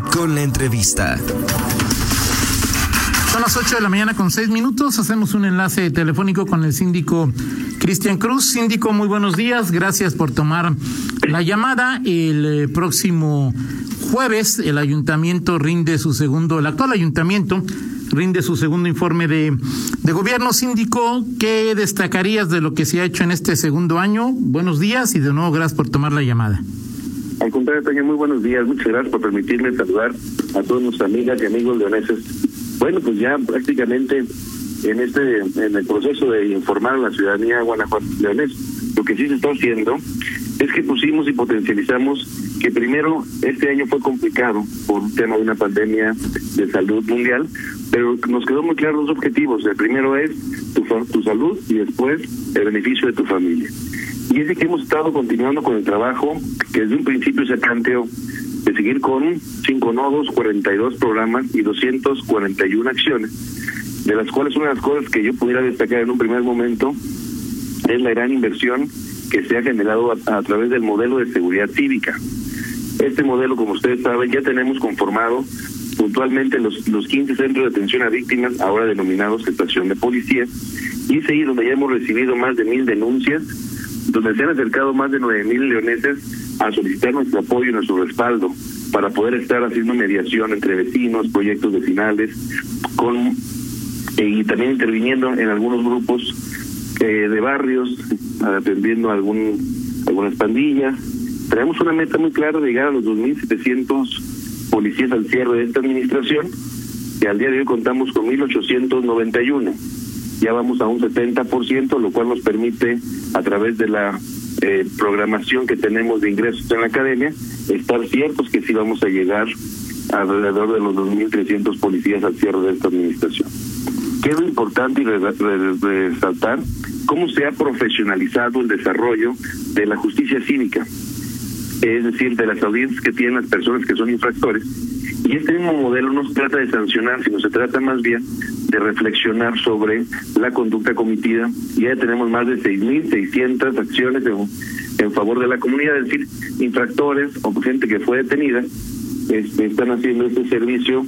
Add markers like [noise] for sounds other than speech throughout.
con la entrevista. Son las 8 de la mañana con 6 minutos. Hacemos un enlace telefónico con el síndico Cristian Cruz. Síndico, muy buenos días. Gracias por tomar la llamada. El eh, próximo jueves el ayuntamiento rinde su segundo, el actual ayuntamiento rinde su segundo informe de, de gobierno. Síndico, ¿qué destacarías de lo que se ha hecho en este segundo año? Buenos días y de nuevo gracias por tomar la llamada. Al contrario, Toño, muy buenos días. Muchas gracias por permitirme saludar a todas nuestras amigas y amigos leoneses. Bueno, pues ya prácticamente en este en el proceso de informar a la ciudadanía Guanajuato leonés, lo que sí se está haciendo es que pusimos y potencializamos que primero este año fue complicado por un tema de una pandemia de salud mundial, pero nos quedó muy claro los objetivos. El primero es tu, tu salud y después el beneficio de tu familia. Y es de que hemos estado continuando con el trabajo que desde un principio se planteó de seguir con cinco nodos, 42 programas y 241 acciones, de las cuales una de las cosas que yo pudiera destacar en un primer momento es la gran inversión que se ha generado a, través del modelo de seguridad cívica. Este modelo, como ustedes saben, ya tenemos conformado puntualmente los, los 15 centros de atención a víctimas, ahora denominados estación de policía, y es ahí donde ya hemos recibido más de mil denuncias, donde se han acercado más de nueve mil leoneses a solicitar nuestro apoyo y nuestro respaldo para poder estar haciendo mediación entre vecinos, proyectos vecinales, con y también interviniendo en algunos grupos eh, de barrios, atendiendo algún algunas pandillas. Tenemos una meta muy clara de llegar a los 2.700 policías al cierre de esta administración, y al día de hoy contamos con 1.891. Ya vamos a un 70%, lo cual nos permite, a través de la eh, programación que tenemos de ingresos en la academia, estar ciertos que sí vamos a llegar alrededor de los 2.300 policías al cierre de esta administración. ¿Qué es importante y resaltar? Cómo se ha profesionalizado el desarrollo de la justicia cívica, es decir, de las audiencias que tienen las personas que son infractores. Y este mismo modelo no se trata de sancionar, sino se trata más bien de reflexionar sobre la conducta cometida. Ya tenemos más de 6.600 acciones en, en favor de la comunidad, es decir, infractores o gente que fue detenida este, están haciendo este servicio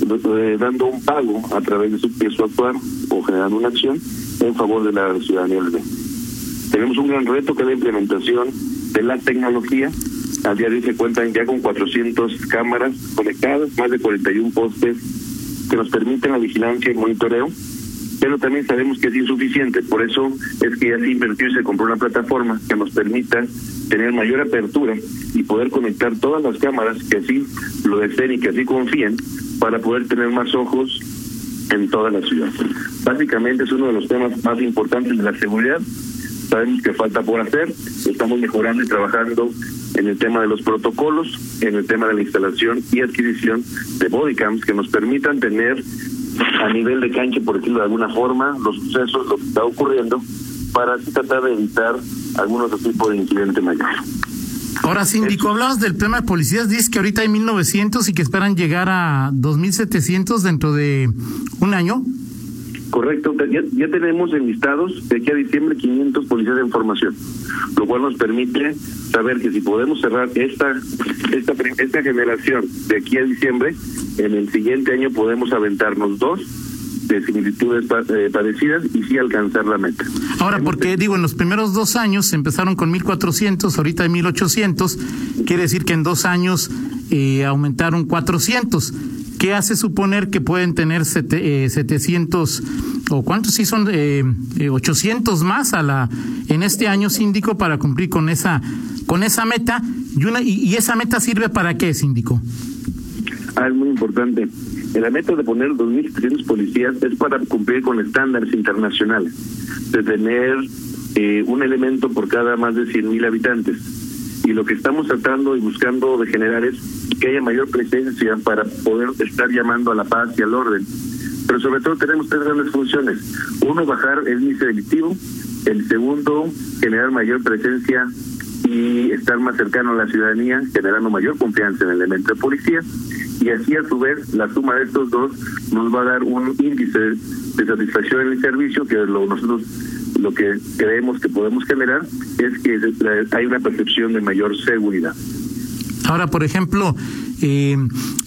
eh, dando un pago a través de su, de su actuar o generando una acción en favor de la ciudadanía. Tenemos un gran reto que es la implementación de la tecnología. Al día de hoy se cuentan ya con 400 cámaras conectadas, más de 41 postes que nos permiten la vigilancia y monitoreo, pero también sabemos que es insuficiente. Por eso es que ya se invirtió y se compró una plataforma que nos permita tener mayor apertura y poder conectar todas las cámaras que así lo deseen y que así confíen para poder tener más ojos en toda la ciudad. Básicamente es uno de los temas más importantes de la seguridad. Sabemos que falta por hacer, estamos mejorando y trabajando en el tema de los protocolos, en el tema de la instalación y adquisición de bodycams que nos permitan tener a nivel de cancha, por decirlo de alguna forma, los sucesos, lo que está ocurriendo, para así tratar de evitar algún otro tipo de incidente mayor. Ahora, síndico, hablabas del tema de policías, dices que ahorita hay 1.900 y que esperan llegar a 2.700 dentro de un año. Correcto, ya, ya tenemos enlistados de aquí a diciembre 500 policías de formación, lo cual nos permite saber que si podemos cerrar esta, esta, esta generación de aquí a diciembre, en el siguiente año podemos aventarnos dos de similitudes eh, parecidas y sí alcanzar la meta. Ahora, porque digo, en los primeros dos años empezaron con 1.400, ahorita hay 1.800, quiere decir que en dos años eh, aumentaron 400. ¿Qué hace suponer que pueden tener sete, eh, 700 o cuántos sí son eh, 800 más a la en este año síndico para cumplir con esa con esa meta y una y, esa meta sirve para qué síndico? Ah, es muy importante. La meta de poner 2.700 policías es para cumplir con estándares internacionales, de tener eh, un elemento por cada más de 100.000 habitantes. Y lo que estamos tratando y buscando de generar es que haya mayor presencia para poder estar llamando a la paz y al orden. Pero sobre todo tenemos tres grandes funciones. Uno, bajar el índice delictivo. El segundo, generar mayor presencia y estar más cercano a la ciudadanía, generando mayor confianza en el elemento de policía y así a su vez la suma de estos dos nos va a dar un índice de satisfacción en el servicio que lo, nosotros lo que creemos que podemos generar es que hay una percepción de mayor seguridad. Ahora, por ejemplo, Eh,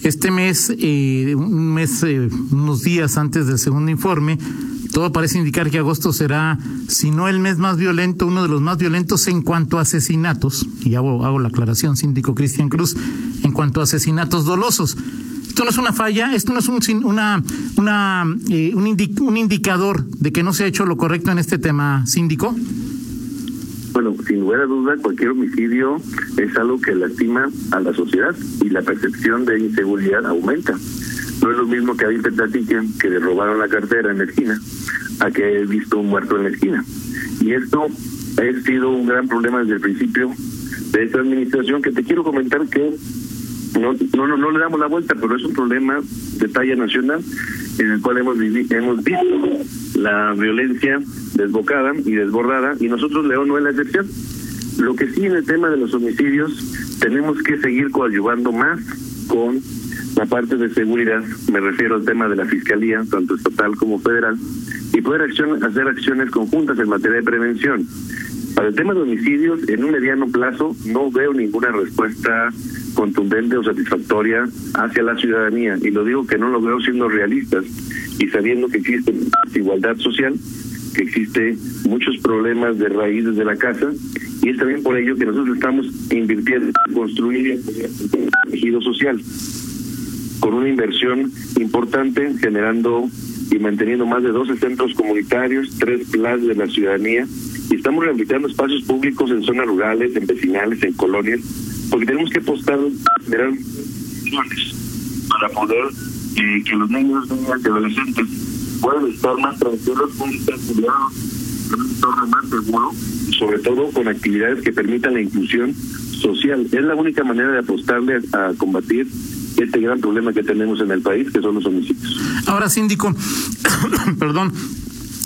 este mes, eh, un mes, eh, unos días antes del segundo informe, todo parece indicar que agosto será, si no el mes más violento, uno de los más violentos en cuanto a asesinatos, y hago, hago la aclaración, síndico Cristian Cruz, en cuanto a asesinatos dolosos. Esto no es una falla, esto no es un, una, una, un, un indicador de que no se ha hecho lo correcto en este tema, síndico. Bueno, sin lugar a duda, cualquier homicidio es algo que lastima a la sociedad y la percepción de inseguridad aumenta. No es lo mismo que alguien te platique que le robaron la cartera en la esquina a que he visto un muerto en la esquina. Y esto ha sido un gran problema desde el principio de esta administración que te quiero comentar que no, no, no, le damos la vuelta, pero es un problema de talla nacional en el cual hemos, hemos visto la violencia desbocada y desbordada, y nosotros León no es la excepción. Lo que sí en el tema de los homicidios tenemos que seguir coadyuvando más con la parte de seguridad, me refiero al tema de la fiscalía, tanto estatal como federal, y poder acción, hacer acciones conjuntas en materia de prevención. Para el tema de homicidios, en un mediano plazo no veo ninguna respuesta contundente o satisfactoria hacia la ciudadanía, y lo digo que no lo veo siendo realistas y sabiendo que existe desigualdad social, que existe muchos problemas de raíz desde la casa y es también por ello que nosotros estamos invirtiendo en construir un tejido social con una inversión importante generando y manteniendo más de 12 centros comunitarios, tres plazas de la ciudadanía y estamos rehabilitando espacios públicos en zonas rurales, en vecinales, en colonias, porque tenemos que apostar generar para poder eh, que los niños, niñas y adolescentes puedan estar más tranquilos, puedan estar cuidados un entorno más seguro sobre todo con actividades que permitan la inclusión social. Es la única manera de apostarle a combatir este gran problema que tenemos en el país, que son los homicidios. Ahora, síndico, [coughs] perdón,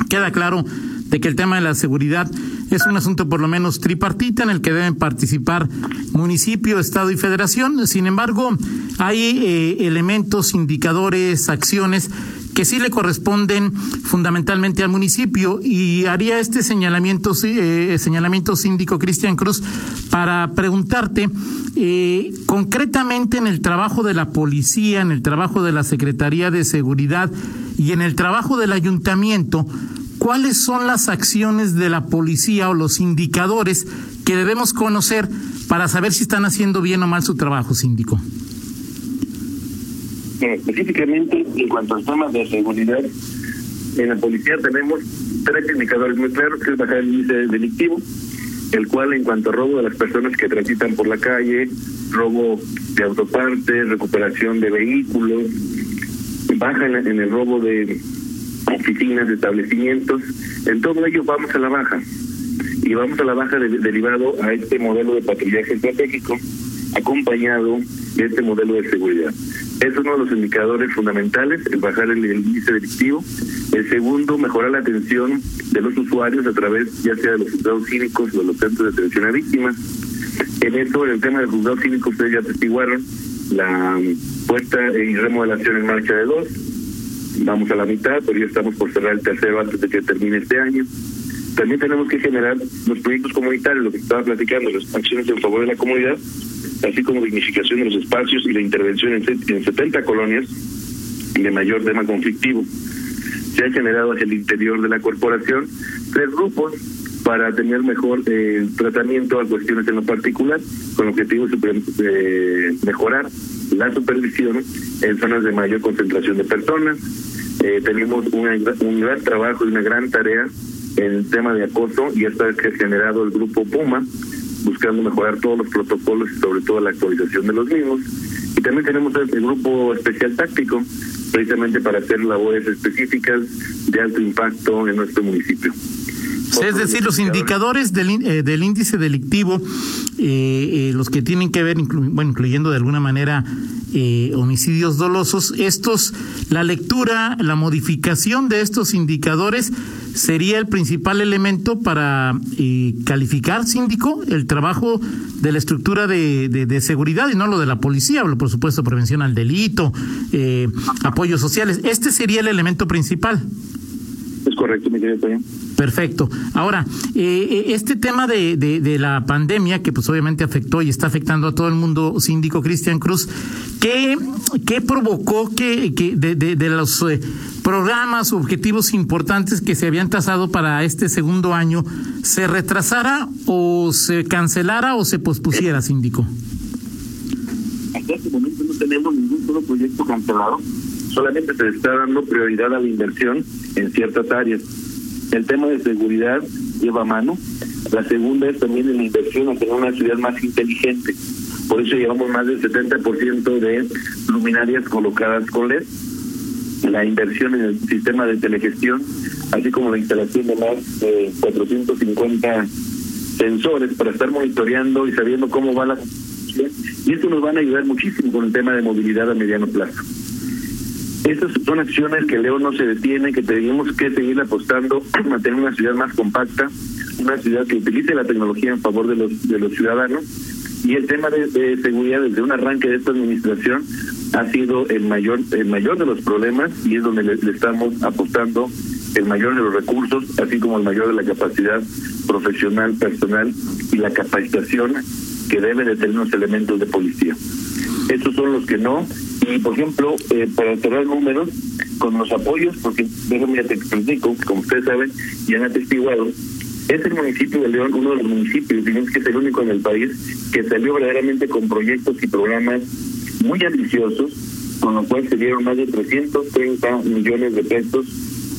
queda claro de que el tema de la seguridad es un asunto por lo menos tripartita en el que deben participar municipio, estado y federación. Sin embargo, hay eh, elementos, indicadores, acciones que sí le corresponden fundamentalmente al municipio y haría este señalamiento, eh, señalamiento síndico Cristian Cruz para preguntarte eh, concretamente en el trabajo de la policía, en el trabajo de la Secretaría de Seguridad y en el trabajo del ayuntamiento, ¿cuáles son las acciones de la policía o los indicadores que debemos conocer para saber si están haciendo bien o mal su trabajo, síndico? específicamente en cuanto al tema de seguridad, en la policía tenemos tres indicadores muy claros, que es bajar el índice delictivo, el cual en cuanto a robo de las personas que transitan por la calle, robo de autopartes, recuperación de vehículos, baja en, el robo de oficinas, de establecimientos, en todo ello vamos a la baja. Y vamos a la baja derivado a este modelo de patrullaje estratégico acompañado de este modelo de seguridad. Es uno de los indicadores fundamentales, el bajar el, índice delictivo. El segundo, mejorar la atención de los usuarios a través ya sea de los juzgados cívicos o de los centros de atención a víctimas. En esto, en el tema del juzgado cívico, ustedes ya atestiguaron la puesta y remodelación en marcha de dos. Vamos a la mitad, pero ya estamos por cerrar el tercero antes de que termine este año. También tenemos que generar los proyectos comunitarios, lo que estaba platicando, las acciones en favor de la comunidad, así como dignificación de los espacios y la intervención en, en 70 colonias de mayor tema conflictivo. Se han generado hacia el interior de la corporación tres grupos para tener mejor eh, tratamiento a cuestiones en lo particular, con el objetivo de mejorar la supervisión en zonas de mayor concentración de personas. Eh, tenemos un gran trabajo y una gran tarea en el tema de acoso y esta vez que ha generado el grupo Puma, buscando mejorar todos los protocolos y sobre todo la actualización de los mismos. Y también tenemos el, grupo especial táctico, precisamente para hacer labores específicas de alto impacto en nuestro municipio. Es decir, los indicadores del, eh, del índice delictivo, eh, eh, los que tienen que ver, bueno, incluyendo de alguna manera homicidios dolosos, estos, la lectura, la modificación de estos indicadores sería el principal elemento para calificar, síndico, el trabajo de la estructura de, de, seguridad y no lo de la policía, por supuesto, prevención al delito, apoyos sociales. Este sería el elemento principal correcto, mi querido Perfecto. Ahora, eh, eh, este tema de, de, la pandemia, que pues obviamente afectó y está afectando a todo el mundo, síndico Cristian Cruz, ¿qué, qué provocó que, que de, de, los eh, programas, objetivos importantes que se habían trazado para este segundo año, se retrasara o se cancelara o se pospusiera, síndico? Hasta este momento no tenemos ningún solo proyecto cancelado solamente se está dando prioridad a la inversión en ciertas áreas. El tema de seguridad lleva mano. La segunda es también en la inversión tener una ciudad más inteligente. Por eso llevamos más del 70% de luminarias colocadas con LED. La inversión en el sistema de telegestión, así como la instalación de más de 450 sensores para estar monitoreando y sabiendo cómo va la y esto nos van a ayudar muchísimo con el tema de movilidad a mediano plazo. Estas son acciones que León no se detiene, que tenemos que seguir apostando [clears throat] a tener una ciudad más compacta, una ciudad que utilice la tecnología en favor de los de los ciudadanos. Y el tema de, seguridad desde un arranque de esta administración ha sido el mayor el mayor de los problemas y es donde le, estamos apostando el mayor de los recursos, así como el mayor de la capacidad profesional, personal y la capacitación que deben de tener los elementos de policía. Estos son los que no y, por ejemplo, eh, para cerrar números, con los apoyos, porque déjame te explico, como ustedes saben y han atestiguado, es el municipio de León uno de los municipios, digamos que es el único en el país, que salió verdaderamente con proyectos y programas muy ambiciosos, con lo cual se dieron más de 330 millones de pesos,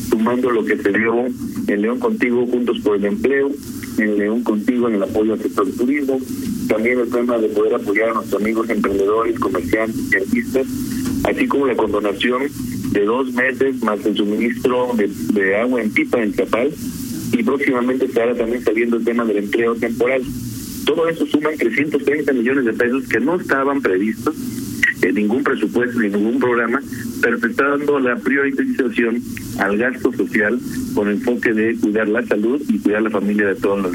sumando lo que se dio en León Contigo Juntos por el Empleo, en León Contigo en el apoyo al sector turismo, también el tema de poder apoyar a nuestros amigos emprendedores, comerciantes y artistas, así como la condonación de dos meses más el suministro de, agua en pipa en Chapal y próximamente estará también saliendo el tema del empleo temporal. Todo eso suma 330 millones de pesos que no estaban previstos en ningún presupuesto ni ningún programa, pero está dando la priorización al gasto social con enfoque de cuidar la salud y cuidar la familia de todos los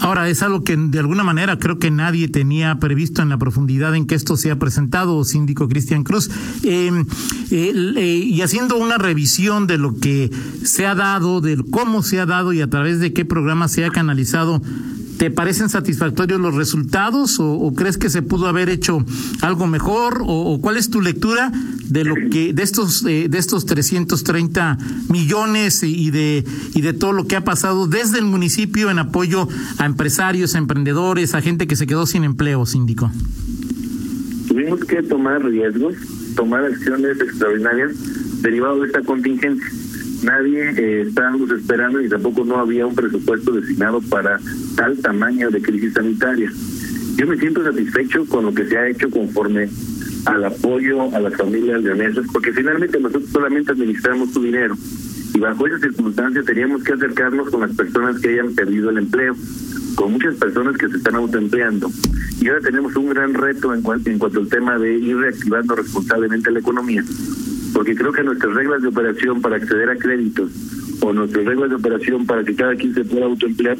Ahora, es algo que de alguna manera creo que nadie tenía previsto en la profundidad en que esto se ha presentado, síndico Cristian Cruz. Em, eh, y haciendo una revisión de lo que se ha dado, de cómo se ha dado y a través de qué programa se ha canalizado ¿Te parecen satisfactorios los resultados o, crees que se pudo haber hecho algo mejor o, cuál es tu lectura de lo que de estos eh, de estos 330 millones y de y de todo lo que ha pasado desde el municipio en apoyo a empresarios, a emprendedores, a gente que se quedó sin empleo, síndico? Tuvimos que tomar riesgos, tomar acciones extraordinarias derivadas de esta contingencia nadie eh, estábamos esperando y tampoco no había un presupuesto destinado para tal tamaño de crisis sanitaria. Yo me siento satisfecho con lo que se ha hecho conforme al apoyo a las familias leonesas, porque finalmente nosotros solamente administramos su dinero y bajo esas circunstancias teníamos que acercarnos con las personas que hayan perdido el empleo, con muchas personas que se están autoempleando. Y ahora tenemos un gran reto en cuanto, en cuanto al tema de ir reactivando responsablemente la economía porque creo que nuestras reglas de operación para acceder a créditos o nuestras reglas de operación para que cada quien se pueda autoemplear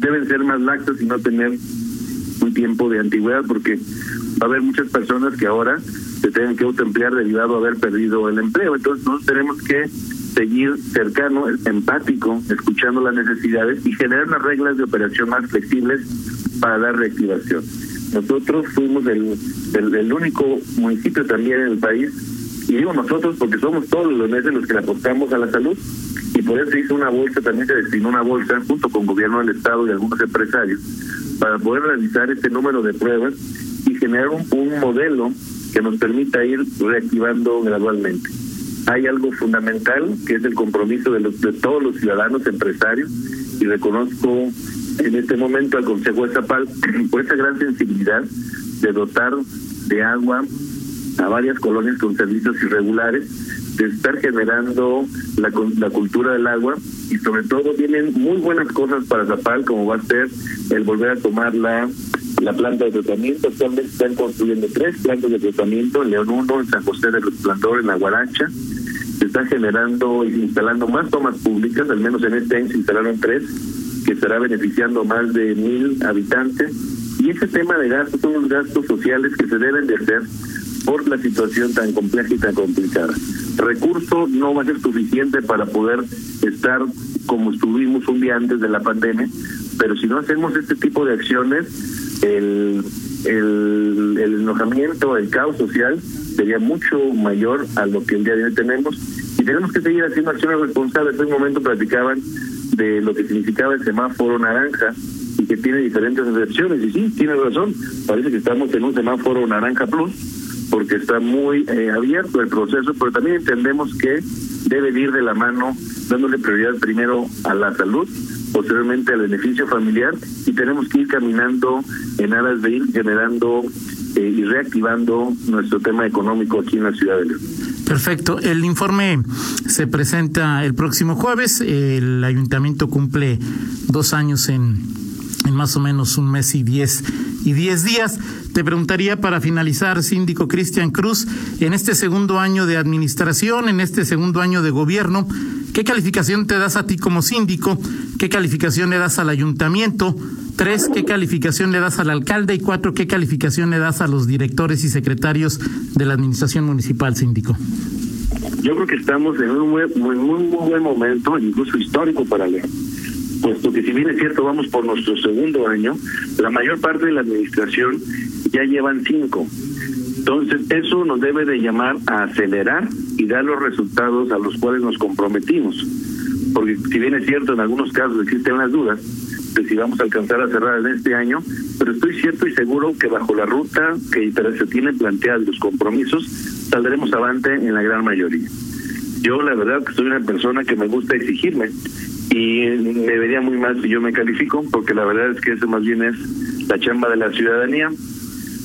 deben ser más laxas y no tener un tiempo de antigüedad, porque va a haber muchas personas que ahora se tengan que autoemplear derivado a haber perdido el empleo. Entonces, nosotros tenemos que seguir cercano, empático, escuchando las necesidades y generar unas reglas de operación más flexibles para dar reactivación. Nosotros fuimos el, el, el único municipio también en el país y digo nosotros porque somos todos los meses los que le aportamos a la salud y por eso hizo una bolsa, también se destinó una bolsa junto con gobierno del Estado y algunos empresarios para poder realizar este número de pruebas y generar un, modelo que nos permita ir reactivando gradualmente. Hay algo fundamental que es el compromiso de, los, de todos los ciudadanos empresarios y reconozco en este momento al Consejo de Zapal [clears throat] por esa gran sensibilidad de dotar de agua a varias colonias con servicios irregulares, de estar generando la, la cultura del agua y sobre todo vienen muy buenas cosas para Zapal, como va a ser el volver a tomar la, la planta de tratamiento. Actualmente están construyendo tres plantas de tratamiento, en León 1, en San José del Resplandor, en Aguaracha. Se están generando y instalando más tomas públicas, al menos en este año se instalaron tres, que estará beneficiando más de mil habitantes. Y ese tema de gastos son los gastos sociales que se deben de hacer por la situación tan compleja y tan complicada. Recurso no va a ser suficiente para poder estar como estuvimos un día antes de la pandemia, pero si no hacemos este tipo de acciones, el, el, el enojamiento, el caos social sería mucho mayor a lo que el día de hoy tenemos y tenemos que seguir haciendo acciones responsables. En un momento platicaban de lo que significaba el semáforo naranja y que tiene diferentes versiones. Y sí, tiene razón, parece que estamos en un semáforo naranja plus porque está muy eh, abierto el proceso, pero también entendemos que debe ir de la mano dándole prioridad primero a la salud, posteriormente al beneficio familiar y tenemos que ir caminando en aras de ir generando eh, y reactivando nuestro tema económico aquí en la ciudad de León. Perfecto. El informe se presenta el próximo jueves. El ayuntamiento cumple dos años en, en más o menos un mes y diez y diez días. Te preguntaría para finalizar, síndico Cristian Cruz, en este segundo año de administración, en este segundo año de gobierno, ¿qué calificación te das a ti como síndico? ¿Qué calificación le das al ayuntamiento? Tres, ¿qué calificación le das al alcalde? Y cuatro, ¿qué calificación le das a los directores y secretarios de la administración municipal, síndico? Yo creo que estamos en un muy, muy, muy, buen momento, incluso histórico para León puesto que si bien es cierto vamos por nuestro segundo año, la mayor parte de la administración ya llevan cinco. Entonces, eso nos debe de llamar a acelerar y dar los resultados a los cuales nos comprometimos. Porque si bien es cierto, en algunos casos existen las dudas de si vamos a alcanzar a cerrar en este año, pero estoy cierto y seguro que bajo la ruta que se tienen planteados los compromisos, saldremos avante en la gran mayoría. Yo la verdad que soy una persona que me gusta exigirme y me vería muy mal si yo me califico, porque la verdad es que eso más bien es la chamba de la ciudadanía,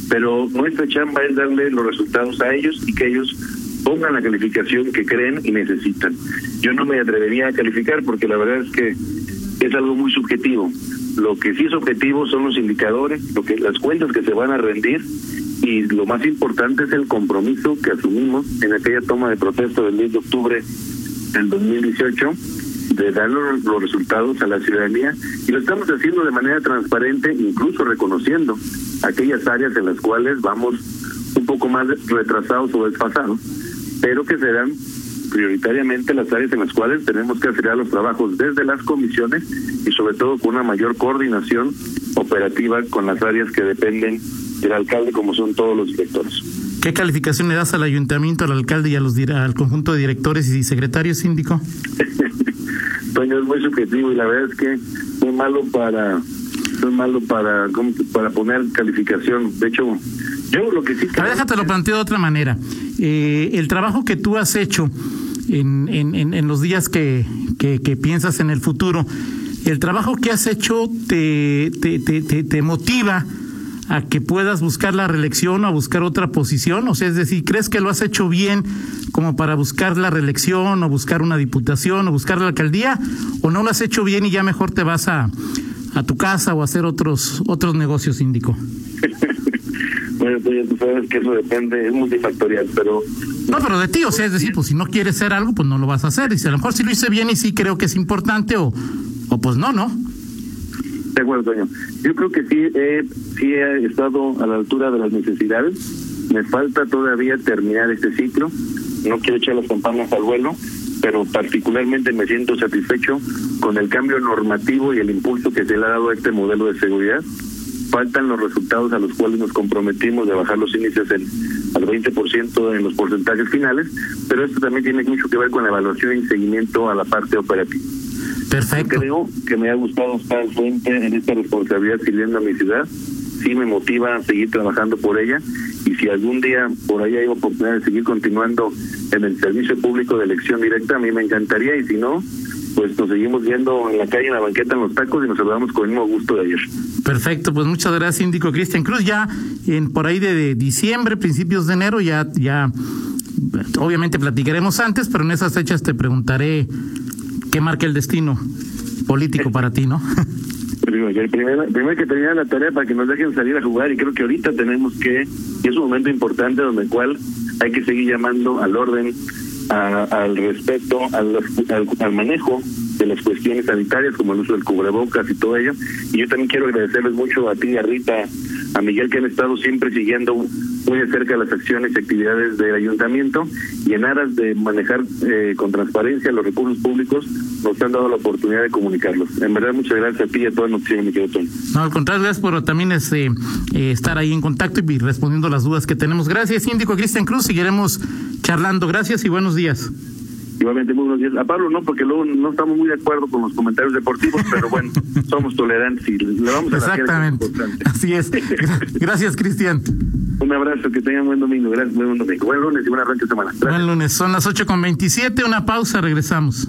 pero nuestra chamba es darle los resultados a ellos y que ellos pongan la calificación que creen y necesitan. Yo no me atrevería a calificar porque la verdad es que es algo muy subjetivo. Lo que sí es objetivo son los indicadores, lo que las cuentas que se van a rendir y lo más importante es el compromiso que asumimos en aquella toma de protesta del 10 de octubre del 2018 de dar los, resultados a la ciudadanía y lo estamos haciendo de manera transparente, incluso reconociendo aquellas áreas en las cuales vamos un poco más retrasados o desfasados, pero que serán prioritariamente las áreas en las cuales tenemos que acelerar los trabajos desde las comisiones y sobre todo con una mayor coordinación operativa con las áreas que dependen del alcalde como son todos los directores. ¿Qué calificación le das al ayuntamiento, al alcalde y a los al conjunto de directores y secretarios síndico? [laughs] es muy subjetivo y la verdad es que muy malo para muy malo para para poner calificación. De hecho, yo lo que sí... Ver, déjate lo planteo de otra manera. Eh, el trabajo que tú has hecho en, en, en los días que, que, que, piensas en el futuro, el trabajo que has hecho te, te, te, te motiva a que puedas buscar la reelección o a buscar otra posición? O sea, es decir, ¿crees que lo has hecho bien como para buscar la reelección o buscar una diputación o buscar la alcaldía? ¿O no lo has hecho bien y ya mejor te vas a, a tu casa o a hacer otros, otros negocios, síndico? [laughs] bueno, pues tú sabes que eso depende, es multifactorial, pero... No, pero de ti, o sea, es decir, pues si no quieres hacer algo, pues no lo vas a hacer. Y si a lo mejor sí lo hice bien y sí creo que es importante, o, o pues no, ¿no? De acuerdo, Toño. Yo creo que sí he, sí he estado a la altura de las necesidades. Me falta todavía terminar este ciclo. No quiero echar las campanas al vuelo, pero particularmente me siento satisfecho con el cambio normativo y el impulso que se le ha dado a este modelo de seguridad. Faltan los resultados a los cuales nos comprometimos de bajar los índices en, al 20% en los porcentajes finales, pero esto también tiene mucho que ver con la evaluación y seguimiento a la parte operativa. Perfecto. Creo que me ha gustado estar al frente en esta responsabilidad sirviendo a mi ciudad. Sí me motiva a seguir trabajando por ella y si algún día por ahí hay oportunidad de seguir continuando en el servicio público de elección directa, a mí me encantaría y si no, pues nos seguimos viendo en la calle, en la banqueta, en los tacos y nos saludamos con el mismo gusto de ayer. Perfecto, pues muchas gracias, síndico Cristian Cruz. Ya en por ahí de, diciembre, principios de enero, ya, ya obviamente platicaremos antes, pero en esas fechas te preguntaré qué marca el destino político para ti, ¿no? el primero, que tenía la tarea para que nos dejen salir a jugar y creo que ahorita tenemos que, y es un momento importante donde el cual hay que seguir llamando al orden, al respeto, al, al, manejo de las cuestiones sanitarias como el uso del cubrebocas y todo ello. Y yo también quiero agradecerles mucho a ti a Rita a Miguel que han estado siempre siguiendo muy de cerca las acciones y actividades del ayuntamiento y en aras de manejar eh, con transparencia los recursos públicos nos han dado la oportunidad de comunicarlos. En verdad, muchas gracias a ti y a toda nuestra mi querido No, al contrario, gracias por también este, eh, estar ahí en contacto y respondiendo las dudas que tenemos. Gracias, síndico Cristian Cruz. Seguiremos charlando. Gracias y buenos días. Igualmente, muy buenos días. A Pablo no, porque luego no estamos muy de acuerdo con los comentarios deportivos, pero bueno, [laughs] somos tolerantes y le vamos a Exactamente. Así es. Gracias, Cristian. Un abrazo, que tengan buen domingo. Gracias, buen domingo. Buen lunes y buen arranque de semana. Buen lunes. Son las 8 con 27. Una pausa, regresamos.